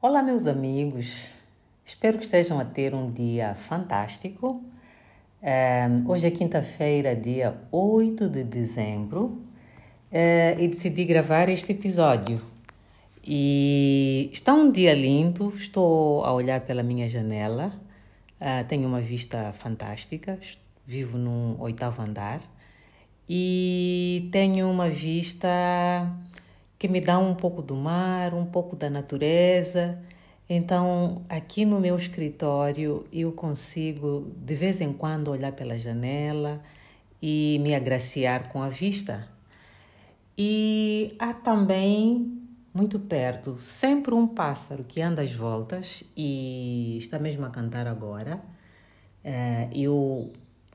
Olá, meus amigos. Espero que estejam a ter um dia fantástico. Hoje é quinta-feira, dia 8 de dezembro, uh, e decidi gravar este episódio. E está um dia lindo, estou a olhar pela minha janela, uh, tenho uma vista fantástica, vivo num oitavo andar e tenho uma vista que me dá um pouco do mar, um pouco da natureza. Então, aqui no meu escritório, eu consigo de vez em quando olhar pela janela e me agraciar com a vista. E há também, muito perto, sempre um pássaro que anda às voltas e está mesmo a cantar agora. É, eu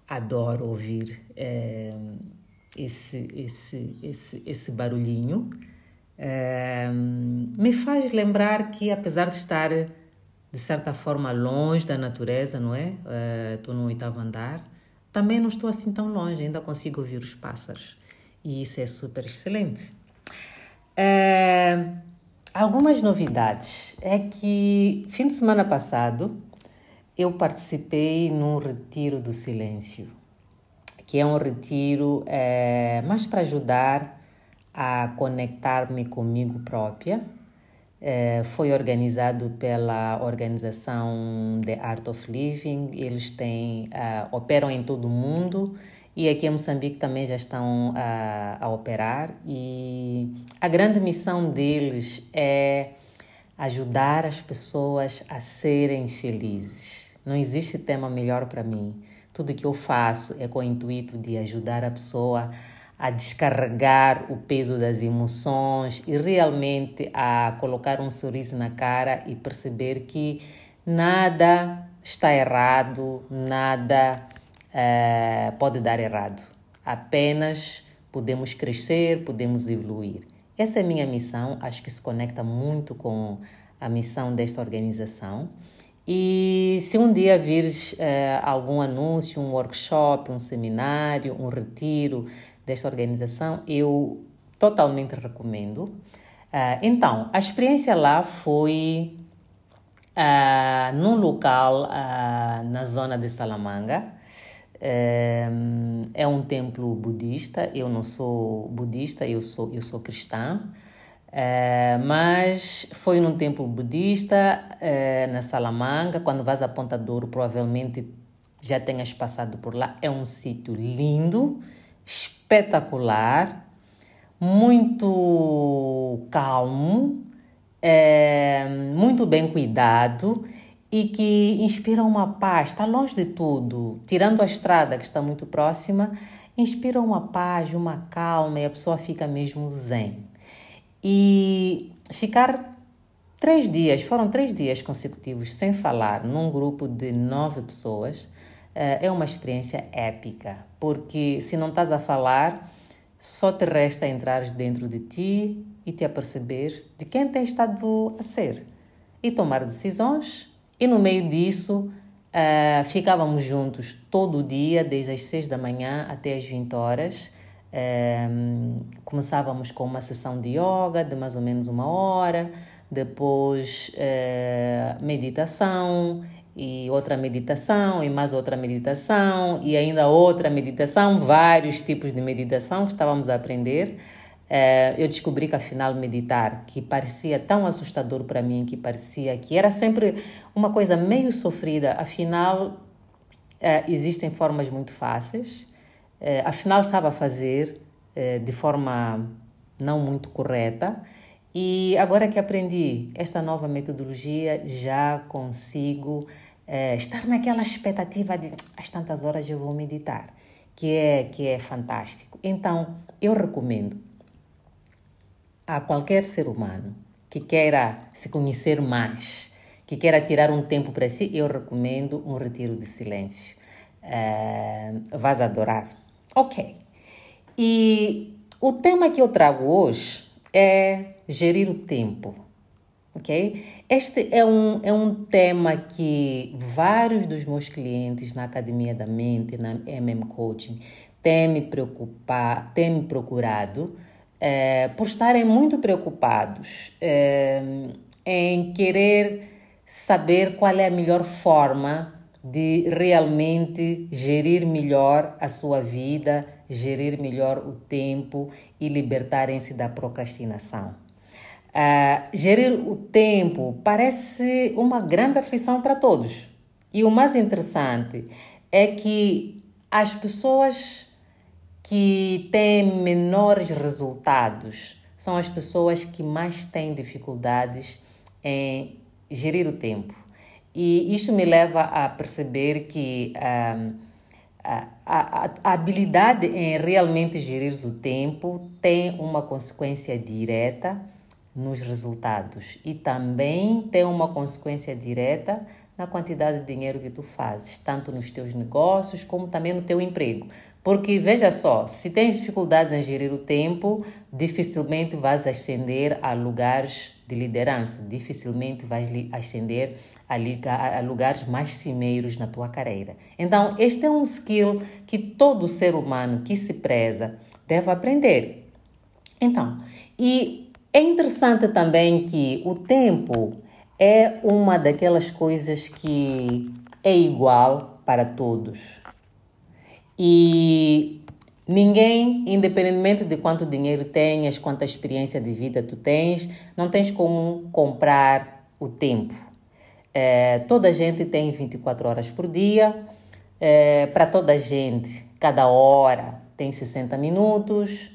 adoro ouvir é, esse, esse, esse, esse barulhinho me faz lembrar que, apesar de estar, de certa forma, longe da natureza, não é? Estou uh, no oitavo andar, também não estou assim tão longe, ainda consigo ouvir os pássaros. E isso é super excelente. Uh, algumas novidades. É que, fim de semana passado, eu participei num retiro do silêncio, que é um retiro é, mais para ajudar a conectar-me comigo própria. É, foi organizado pela organização The Art of Living. Eles têm, uh, operam em todo o mundo e aqui em Moçambique também já estão uh, a operar. E a grande missão deles é ajudar as pessoas a serem felizes. Não existe tema melhor para mim. Tudo que eu faço é com o intuito de ajudar a pessoa a a descarregar o peso das emoções e realmente a colocar um sorriso na cara e perceber que nada está errado, nada uh, pode dar errado. Apenas podemos crescer, podemos evoluir. Essa é a minha missão, acho que se conecta muito com a missão desta organização. E se um dia vires uh, algum anúncio, um workshop, um seminário, um retiro desta organização, eu totalmente recomendo. Uh, então, a experiência lá foi uh, num local uh, na zona de Salamanga. é um templo budista. Eu não sou budista, eu sou, eu sou cristã. mas foi num templo budista na Salamanga. Quando vas a Ponta Douro, provavelmente já tenhas passado por lá. É um sítio lindo espetacular, muito calmo, é, muito bem cuidado e que inspira uma paz. Está longe de tudo, tirando a estrada que está muito próxima, inspira uma paz, uma calma e a pessoa fica mesmo zen. E ficar três dias, foram três dias consecutivos sem falar, num grupo de nove pessoas, é uma experiência épica, porque se não estás a falar, só te resta entrar dentro de ti e te aperceber de quem tens estado a ser e tomar decisões. E no meio disso, uh, ficávamos juntos todo o dia, desde as 6 da manhã até as 20 horas. Um, começávamos com uma sessão de yoga de mais ou menos uma hora, depois uh, meditação e outra meditação, e mais outra meditação, e ainda outra meditação, vários tipos de meditação que estávamos a aprender. Eh, eu descobri que afinal meditar, que parecia tão assustador para mim, que parecia que era sempre uma coisa meio sofrida, afinal eh, existem formas muito fáceis. Eh, afinal estava a fazer de forma não muito correta e agora que aprendi esta nova metodologia, já consigo é, estar naquela expectativa de às tantas horas eu vou meditar, que é que é fantástico. Então, eu recomendo. a qualquer ser humano que queira se conhecer mais, que queira tirar um tempo para si, eu recomendo um retiro de silêncio. Vais adorar. Ok. E o tema que eu trago hoje é gerir o tempo. Ok? Este é um, é um tema que vários dos meus clientes na Academia da Mente, na MM Coaching, têm me, preocupar, têm me procurado é, por estarem muito preocupados é, em querer saber qual é a melhor forma de realmente gerir melhor a sua vida, gerir melhor o tempo e libertarem-se da procrastinação. Uh, gerir o tempo parece uma grande aflição para todos. E o mais interessante é que as pessoas que têm menores resultados são as pessoas que mais têm dificuldades em gerir o tempo. E isso me leva a perceber que um, a, a, a, habilidade em realmente gerir o tempo tem uma consequência direta nos resultados e também tem uma consequência direta na quantidade de dinheiro que tu fazes, tanto nos teus negócios como também no teu emprego. Porque veja só, se tens dificuldades em gerir o tempo, dificilmente vais ascender a lugares de liderança, dificilmente vais ascender a, lugares mais cimeiros na tua carreira. Então, este é um skill que todo ser humano que se preza deve aprender. Então, e é interessante também que o tempo é uma daquelas coisas que é igual para todos. E ninguém, independentemente de quanto dinheiro tenhas, quanta experiência de vida tu tens, não tens como comprar o tempo. É, toda a gente tem 24 horas por dia. É, para toda a gente, cada hora tem 60 minutos.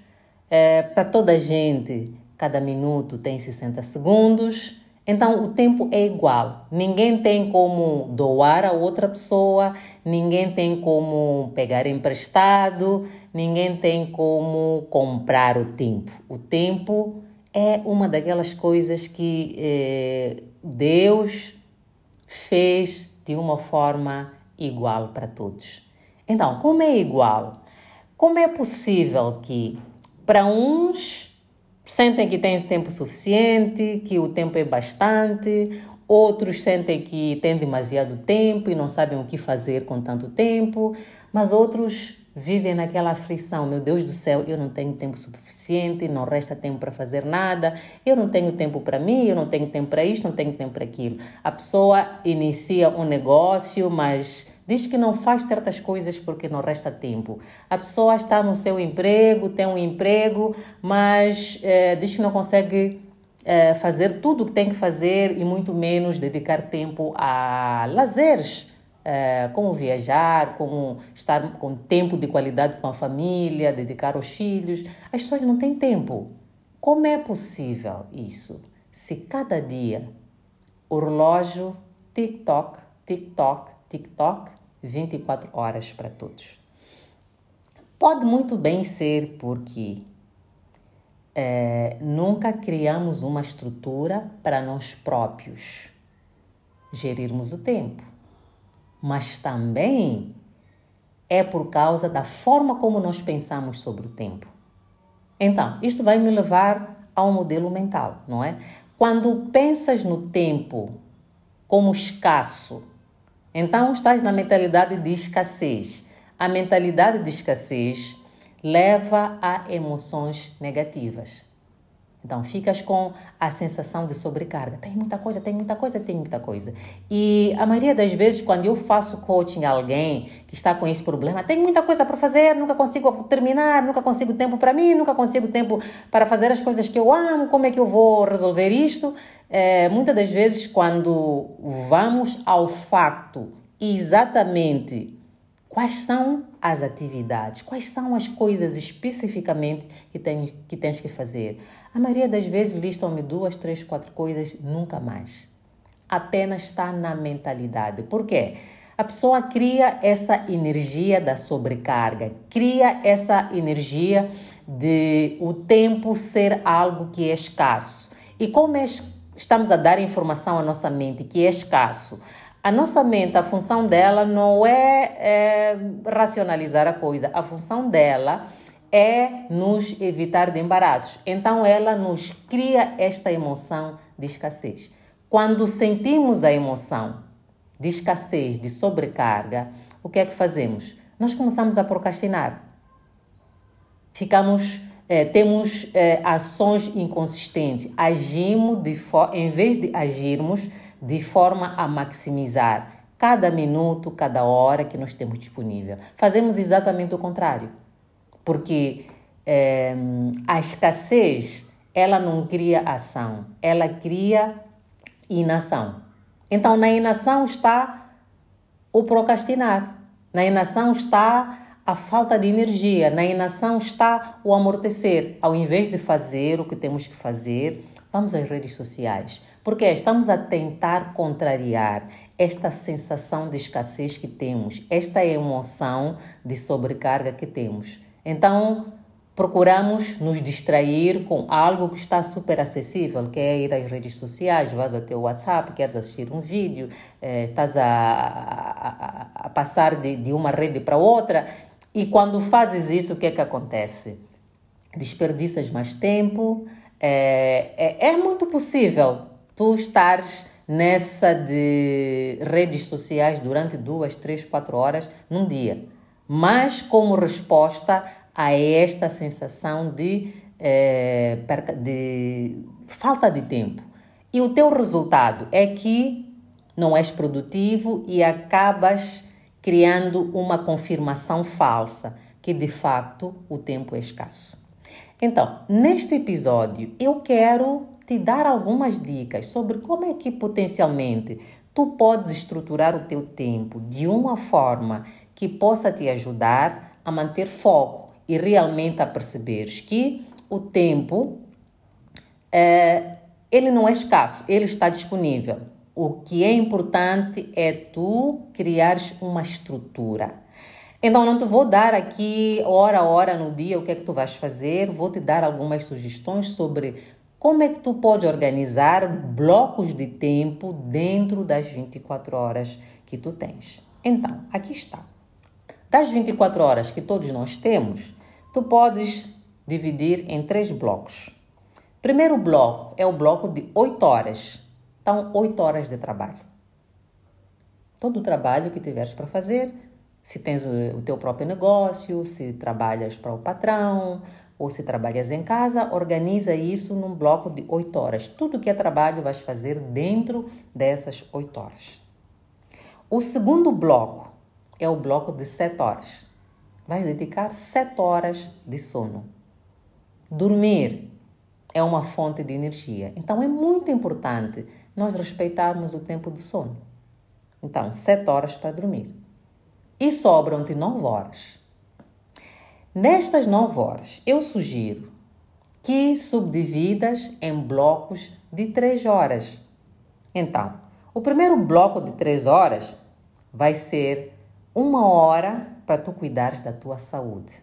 É, para toda a gente, cada minuto tem 60 segundos. Então o tempo é igual. Ninguém tem como doar a outra pessoa, ninguém tem como pegar emprestado, ninguém tem como comprar o tempo. O tempo é uma daquelas coisas que eh, Deus fez de uma forma igual para todos. Então, como é igual? Como é possível que para uns sentem que têm tempo suficiente, que o tempo é bastante, outros sentem que têm demasiado tempo e não sabem o que fazer com tanto tempo, mas outros vivem naquela aflição: meu Deus do céu, eu não tenho tempo suficiente, não resta tempo para fazer nada, eu não tenho tempo para mim, eu não tenho tempo para isto, não tenho tempo para aquilo. A pessoa inicia um negócio, mas diz que não faz certas coisas porque não resta tempo. A pessoa está no seu emprego, tem um emprego, mas é, diz que não consegue é, fazer tudo o que tem que fazer e muito menos dedicar tempo a lazeres. É, como viajar, como estar com tempo de qualidade com a família, dedicar aos filhos. As pessoas não têm tempo. Como é possível isso? Se cada dia o relógio TikTok, TikTok, TikTok 24 horas para todos. Pode muito bem ser porque é, nunca criamos uma estrutura para nós próprios gerirmos o tempo, mas também é por causa da forma como nós pensamos sobre o tempo. Então, isto vai me levar ao modelo mental, não é? Quando pensas no tempo como escasso, então estás na mentalidade de escassez. A mentalidade de escassez leva a emoções negativas. Então ficas com a sensação de sobrecarga. Tem muita coisa, tem muita coisa, tem muita coisa. E a maioria das vezes, quando eu faço coaching a alguém que está com esse problema, tem muita coisa para fazer, nunca consigo terminar, nunca consigo tempo para mim, nunca consigo tempo para fazer as coisas que eu amo, como é que eu vou resolver isto? É, muitas das vezes, quando vamos ao facto exatamente quais são as atividades, quais são as coisas especificamente que, tem, que tens que fazer. A maioria das vezes listam-me duas, três, quatro coisas, nunca mais. Apenas está na mentalidade. Por quê? A pessoa cria essa energia da sobrecarga, cria essa energia de o tempo ser algo que é escasso. E como é, estamos a dar informação à nossa mente que é escasso, a nossa mente, a função dela não é, é racionalizar a coisa, a função dela é nos evitar de embaraços. Então ela nos cria esta emoção de escassez. Quando sentimos a emoção de escassez, de sobrecarga, o que é que fazemos? Nós começamos a procrastinar. Ficamos, é, temos é, ações inconsistentes. Agimos de em vez de agirmos de forma a maximizar cada minuto, cada hora que nós temos disponível. Fazemos exatamente o contrário, porque é, a escassez ela não cria ação, ela cria inação. Então, na inação está o procrastinar, na inação está a falta de energia, na inação está o amortecer. Ao invés de fazer o que temos que fazer, vamos às redes sociais, porque estamos a tentar contrariar esta sensação de escassez que temos, esta emoção de sobrecarga que temos. Então, procuramos nos distrair com algo que está super acessível, que é ir às redes sociais, vais ao teu WhatsApp, queres assistir um vídeo, eh, estás a, a, a passar de, de uma rede para outra. E quando fazes isso, o que é que acontece? Desperdiças mais tempo. É, é, é muito possível tu estares nessa de redes sociais durante duas, três, quatro horas num dia. Mas como resposta a esta sensação de, é, de falta de tempo. E o teu resultado é que não és produtivo e acabas criando uma confirmação falsa que de facto o tempo é escasso. Então, neste episódio, eu quero te dar algumas dicas sobre como é que potencialmente tu podes estruturar o teu tempo de uma forma que possa te ajudar a manter foco e realmente a perceberes que o tempo é, ele não é escasso, ele está disponível. O que é importante é tu criares uma estrutura. Então, não te vou dar aqui hora a hora no dia o que é que tu vais fazer, vou te dar algumas sugestões sobre como é que tu pode organizar blocos de tempo dentro das 24 horas que tu tens. Então, aqui está. Das 24 horas que todos nós temos, tu podes dividir em três blocos. Primeiro bloco é o bloco de 8 horas. Então, 8 horas de trabalho. Todo o trabalho que tiveres para fazer, se tens o, teu próprio negócio, se trabalhas para o patrão ou se trabalhas em casa, organiza isso num bloco de 8 horas. Tudo que é trabalho vais fazer dentro dessas 8 horas. O segundo bloco é o bloco de 7 horas. Vais dedicar 7 horas de sono. Dormir é uma fonte de energia. Então é muito importante nós respeitarmos o tempo do sono. Então, 7 horas para dormir e sobram-te 9 horas. Nestas 9 horas, eu sugiro que subdividas em blocos de 3 horas. Então, o primeiro bloco de 3 horas vai ser uma hora para tu cuidares da tua saúde.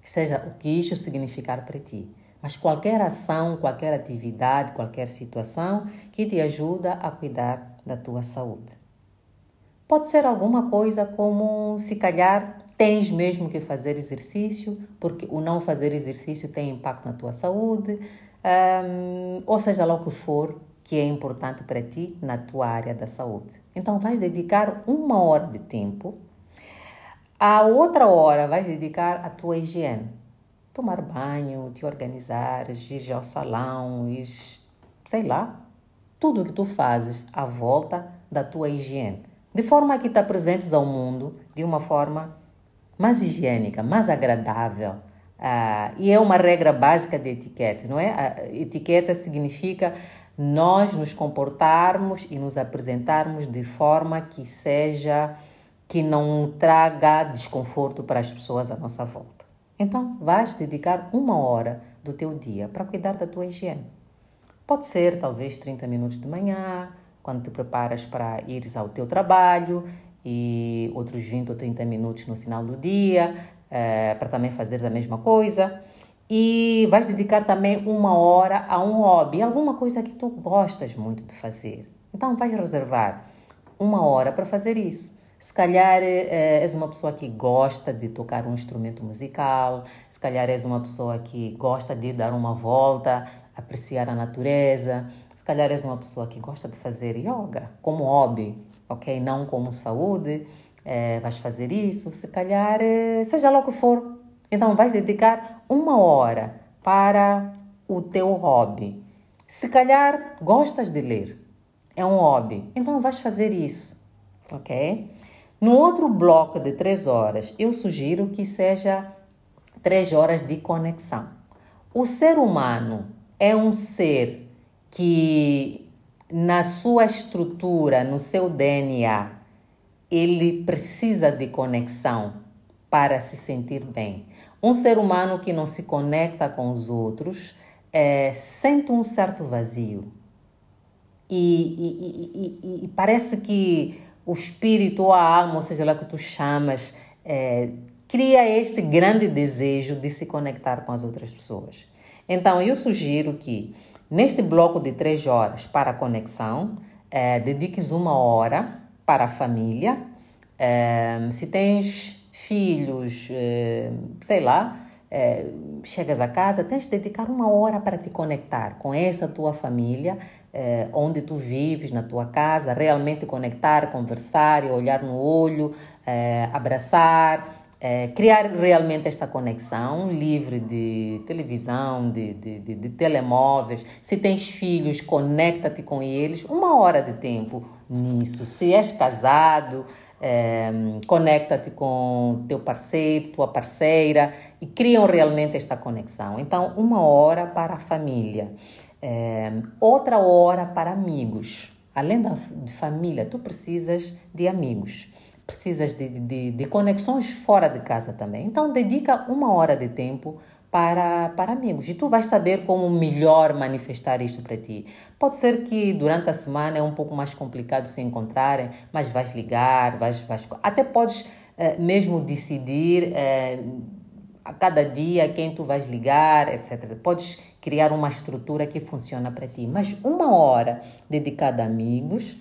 Seja o que isso significar para ti. Mas qualquer ação, qualquer atividade, qualquer situação que te ajuda a cuidar da tua saúde. Pode ser alguma coisa como se calhar tens mesmo que fazer exercício, porque o não fazer exercício tem impacto na tua saúde, um, ou seja lá o que for que é importante para ti na tua área da saúde. Então, vais dedicar uma hora de tempo, a outra hora vais dedicar à tua higiene. Tomar banho, te organizar, ir ao salão, ir, sei lá, tudo o que tu fazes à volta da tua higiene de forma que te apresentes ao mundo de uma forma mais higiênica, mais agradável. Ah, e é uma regra básica de etiqueta, não é? A etiqueta significa nós nos comportarmos e nos apresentarmos de forma que seja que não traga desconforto para as pessoas à nossa volta. Então, vais dedicar uma hora do teu dia para cuidar da tua higiene. Pode ser talvez 30 minutos de manhã, quando te preparas para ires ao teu trabalho e outros 20 ou 30 minutos no final do dia, é, para também fazer a mesma coisa. E vais dedicar também uma hora a um hobby, alguma coisa que tu gostas muito de fazer. Então vais reservar uma hora para fazer isso. Se calhar é, és uma pessoa que gosta de tocar um instrumento musical, se calhar és uma pessoa que gosta de dar uma volta, apreciar a natureza, se calhar és uma pessoa que gosta de fazer yoga como hobby, ok? Não como saúde, é, vais fazer isso, se calhar, é, seja lá o que for. Então vais dedicar uma hora para o teu hobby. Se calhar gostas de ler, é um hobby, então vais fazer isso, ok? No outro bloco de três horas, eu sugiro que seja três horas de conexão. O ser humano é um ser que, na sua estrutura, no seu DNA, ele precisa de conexão para se sentir bem. Um ser humano que não se conecta com os outros é, sente um certo vazio. E, e, e, e, parece que o espírito ou a alma, ou seja lá que tu chamas, é, cria este grande desejo de se conectar com as outras pessoas. Então, eu sugiro que neste bloco de três horas para a conexão, é, dediques uma hora para a família. É, se tens filhos, é, sei lá, é, chegas a casa, tens de dedicar uma hora para te conectar com essa tua família, é, onde tu vives, na tua casa, realmente conectar, conversar, olhar no olho, é, abraçar, é, criar realmente esta conexão livre de televisão, de, de, de, de telemóveis. Se tens filhos, conecta-te com eles uma hora de tempo nisso. Se és casado, é, conecta-te com teu parceiro, tua parceira e criam realmente esta conexão. Então, uma hora para a família, é, outra hora para amigos. Além da de família, tu precisas de amigos precisas de, de, de conexões fora de casa também. Então, dedica uma hora de tempo para, para amigos e tu vais saber como melhor manifestar isto para ti. Pode ser que durante a semana é um pouco mais complicado se encontrarem, mas vais ligar, vais, vais até podes eh, mesmo decidir eh, a cada dia quem tu vais ligar, etc. Podes criar uma estrutura que funciona para ti, mas uma hora dedicada a amigos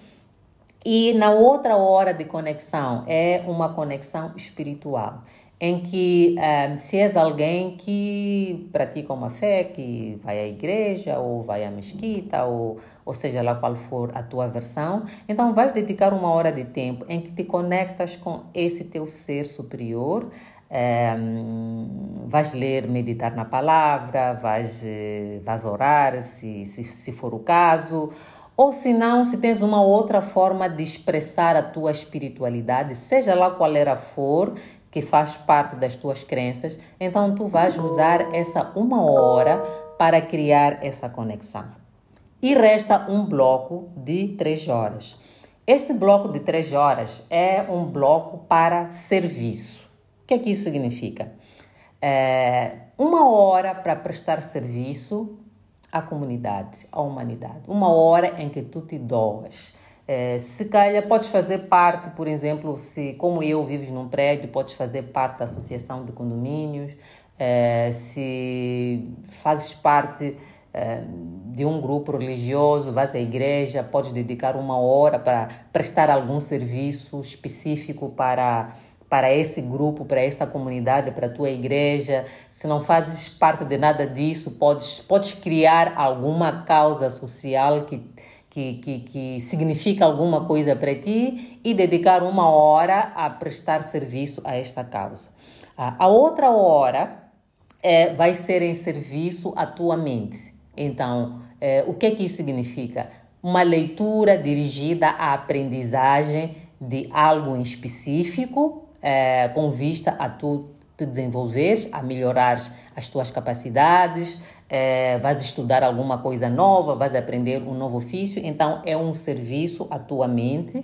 e na outra hora de conexão é uma conexão espiritual, em que um, eh, se és alguém que pratica uma fé, que vai à igreja ou vai à mesquita, ou, ou seja lá qual for a tua versão, então vais dedicar uma hora de tempo em que te conectas com esse teu ser superior. Um, eh, vais ler, meditar na palavra, vais, eh, vais orar, se, se, se for o caso, ou se não, se tens uma outra forma de expressar a tua espiritualidade, seja lá qual era for, que faz parte das tuas crenças, então tu vais usar essa uma hora para criar essa conexão. E resta um bloco de três horas. Este bloco de três horas é um bloco para serviço. O que é que isso significa? É uma hora para prestar serviço à comunidade, à humanidade. Uma hora em que tu te doas. É, se calhar podes fazer parte, por exemplo, se como eu vives num prédio, podes fazer parte da associação de condomínios, é, se fazes parte é, de um grupo religioso, vais à igreja, podes dedicar uma hora para prestar algum serviço específico para para esse grupo, para essa comunidade, para a tua igreja. Se não fazes parte de nada disso, podes, podes criar alguma causa social que, que, que, que significa alguma coisa para ti e dedicar uma hora a prestar serviço a esta causa. A outra hora é, vai ser em serviço à tua mente. Então, é, o que, que isso significa? Uma leitura dirigida à aprendizagem de algo em específico é, com vista a tu te desenvolveres, a melhorar as tuas capacidades, é, vais estudar alguma coisa nova, vais aprender um novo ofício, então é um serviço à tua mente.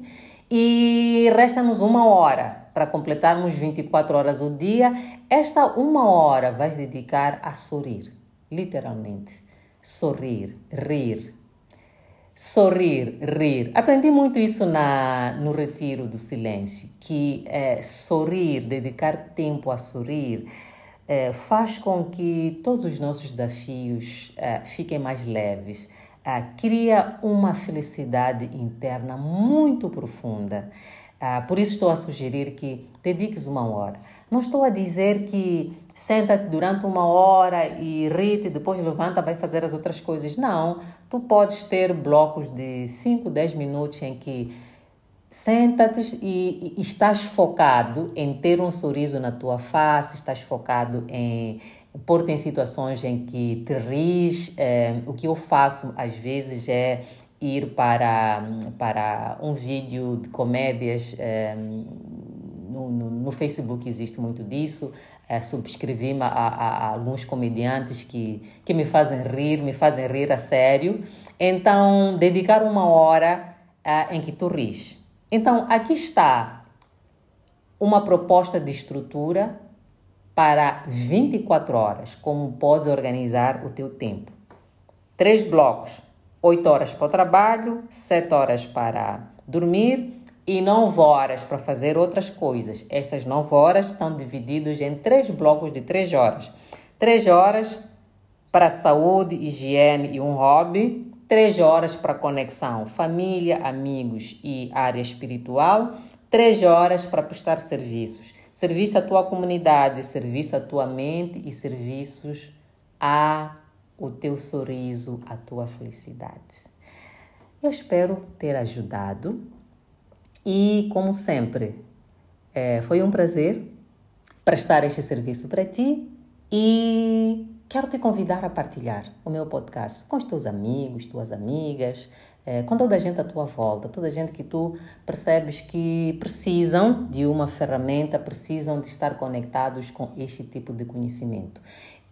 E resta-nos uma hora para completarmos 24 horas o dia. Esta uma hora vais dedicar a sorrir, literalmente. Sorrir, rir. Sorrir, rir. Aprendi muito isso na, no retiro do silêncio, que é, sorrir, dedicar tempo a sorrir, é, faz com que todos os nossos desafios é, fiquem mais leves. Cria uma felicidade interna muito profunda. É, por isso estou a sugerir que dediques uma hora. Não estou a dizer que senta-te durante uma hora e rite, depois levanta, vai fazer as outras coisas. Não, tu podes ter blocos de 5, 10 minutos em que senta-te e, e, estás focado em ter um sorriso na tua face, estás focado em pôr-te em situações em que te ris. É, o que eu faço às vezes é ir para, para um vídeo de comédias. É, no, no, no, Facebook existe muito disso. É, Subscrevi-me a, a, a, alguns comediantes que, que me fazem rir, me fazem rir a sério. Então, dedicar uma hora é, em que tu ris. Então, aqui está uma proposta de estrutura para 24 horas, como podes organizar o teu tempo. Três blocos: 8 horas para o trabalho, 7 horas para dormir e 9 horas para fazer outras coisas. Estas 9 horas estão divididas em três blocos de 3 horas. 3 horas para saúde, higiene e um hobby. 3 horas para conexão, família, amigos e área espiritual. 3 horas para prestar serviços. Serviço à tua comunidade, serviço à tua mente e serviços a o teu sorriso, a tua felicidade. Eu espero ter ajudado e, como sempre, é, foi um prazer prestar este serviço para ti e quero te convidar a partilhar o meu podcast com os teus amigos, tuas amigas, é, com toda a gente à tua volta, toda a gente que tu percebes que precisam de uma ferramenta, precisam de estar conectados com este tipo de conhecimento.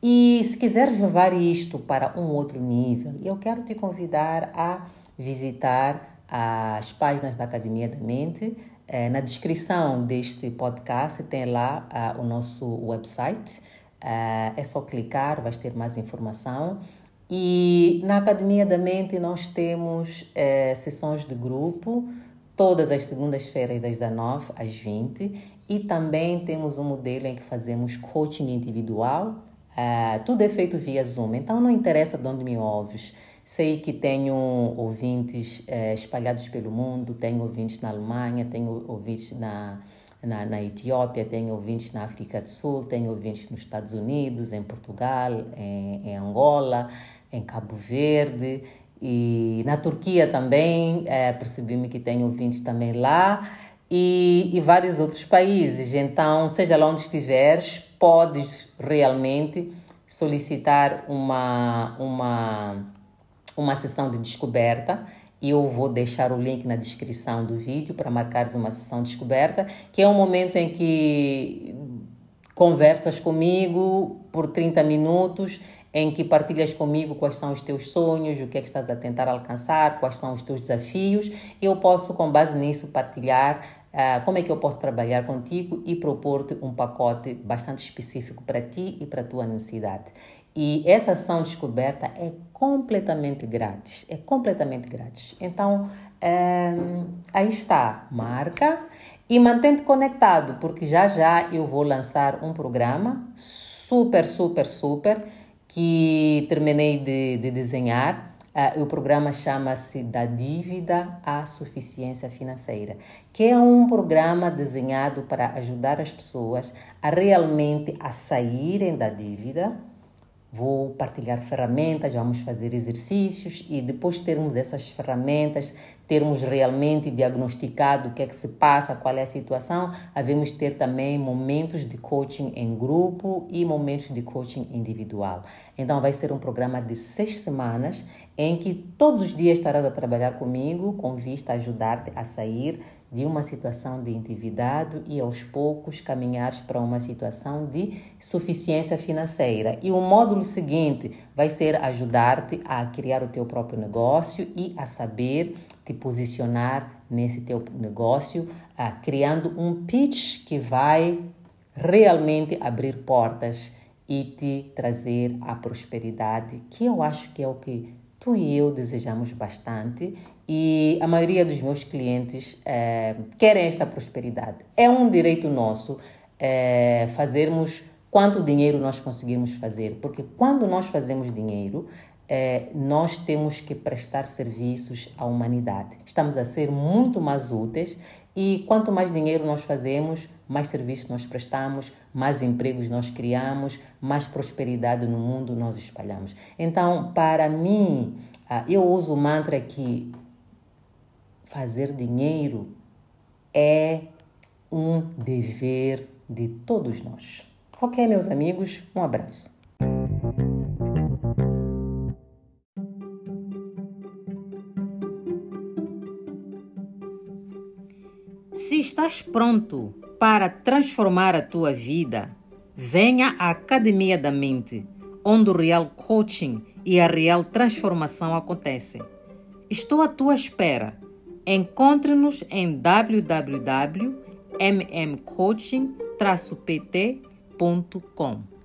E se quiseres levar isto para um outro nível, eu quero te convidar a visitar as páginas da Academia da Mente. É, na descrição deste podcast tem lá uh, o nosso website. Uh, é só clicar, vais ter mais informação. E na Academia da Mente nós temos uh, sessões de grupo todas as segundas-feiras, das 19 às 20. E também temos um modelo em que fazemos coaching individual. Uh, tudo é feito via Zoom, então não interessa de onde me ouves. Sei que tenho ouvintes eh, espalhados pelo mundo, tenho ouvintes na Alemanha, tenho ouvintes na, na, na, Etiópia, tenho ouvintes na África do Sul, tenho ouvintes nos Estados Unidos, em Portugal, em, em Angola, em Cabo Verde e na Turquia também. Eh, Percebi-me que tenho ouvintes também lá e, e vários outros países. Então, seja lá onde estiveres, podes realmente solicitar uma, uma uma sessão de descoberta. Eu vou deixar o link na descrição do vídeo para marcares uma sessão de descoberta, que é um momento em que conversas comigo por 30 minutos, em que partilhas comigo quais são os teus sonhos, o que é que estás a tentar alcançar, quais são os teus desafios. Eu posso, com base nisso, partilhar uh, como é que eu posso trabalhar contigo e propor-te um pacote bastante específico para ti e para a tua necessidade. E essa ação descoberta é completamente grátis, é completamente grátis. Então, é, aí está, marca e mantente conectado, porque já já eu vou lançar um programa super, super, super que terminei de, de desenhar. Uh, o programa chama-se Da Dívida à Suficiência Financeira, que é um programa desenhado para ajudar as pessoas a realmente a saírem da dívida, Vou partilhar ferramentas, vamos fazer exercícios e depois termos essas ferramentas, termos realmente diagnosticado o que é que se passa, qual é a situação, havemos ter também momentos de coaching em grupo e momentos de coaching individual. Então vai ser um programa de seis semanas em que todos os dias estarás a trabalhar comigo com vista a ajudar-te a sair de uma situação de endividado e aos poucos caminhares para uma situação de suficiência financeira. E o módulo seguinte vai ser ajudar-te a criar o teu próprio negócio e a saber te posicionar nesse teu negócio, criando um pitch que vai realmente abrir portas e te trazer a prosperidade, que eu acho que é o que tu e eu desejamos bastante e a maioria dos meus clientes é, querem esta prosperidade. É um direito nosso é, fazermos quanto dinheiro nós conseguimos fazer, porque quando nós fazemos dinheiro, é, nós temos que prestar serviços à humanidade. Estamos a ser muito mais úteis e quanto mais dinheiro nós fazemos, mais serviços nós prestamos, mais empregos nós criamos, mais prosperidade no mundo nós espalhamos. Então, para mim, ah, eu uso o mantra que fazer dinheiro é um dever de todos nós. Ok, meus amigos, um abraço. Estás pronto para transformar a tua vida, venha à Academia da Mente, onde o real coaching e a real transformação acontecem. Estou à tua espera Encontre-nos em www.mmcoaching-pt.com.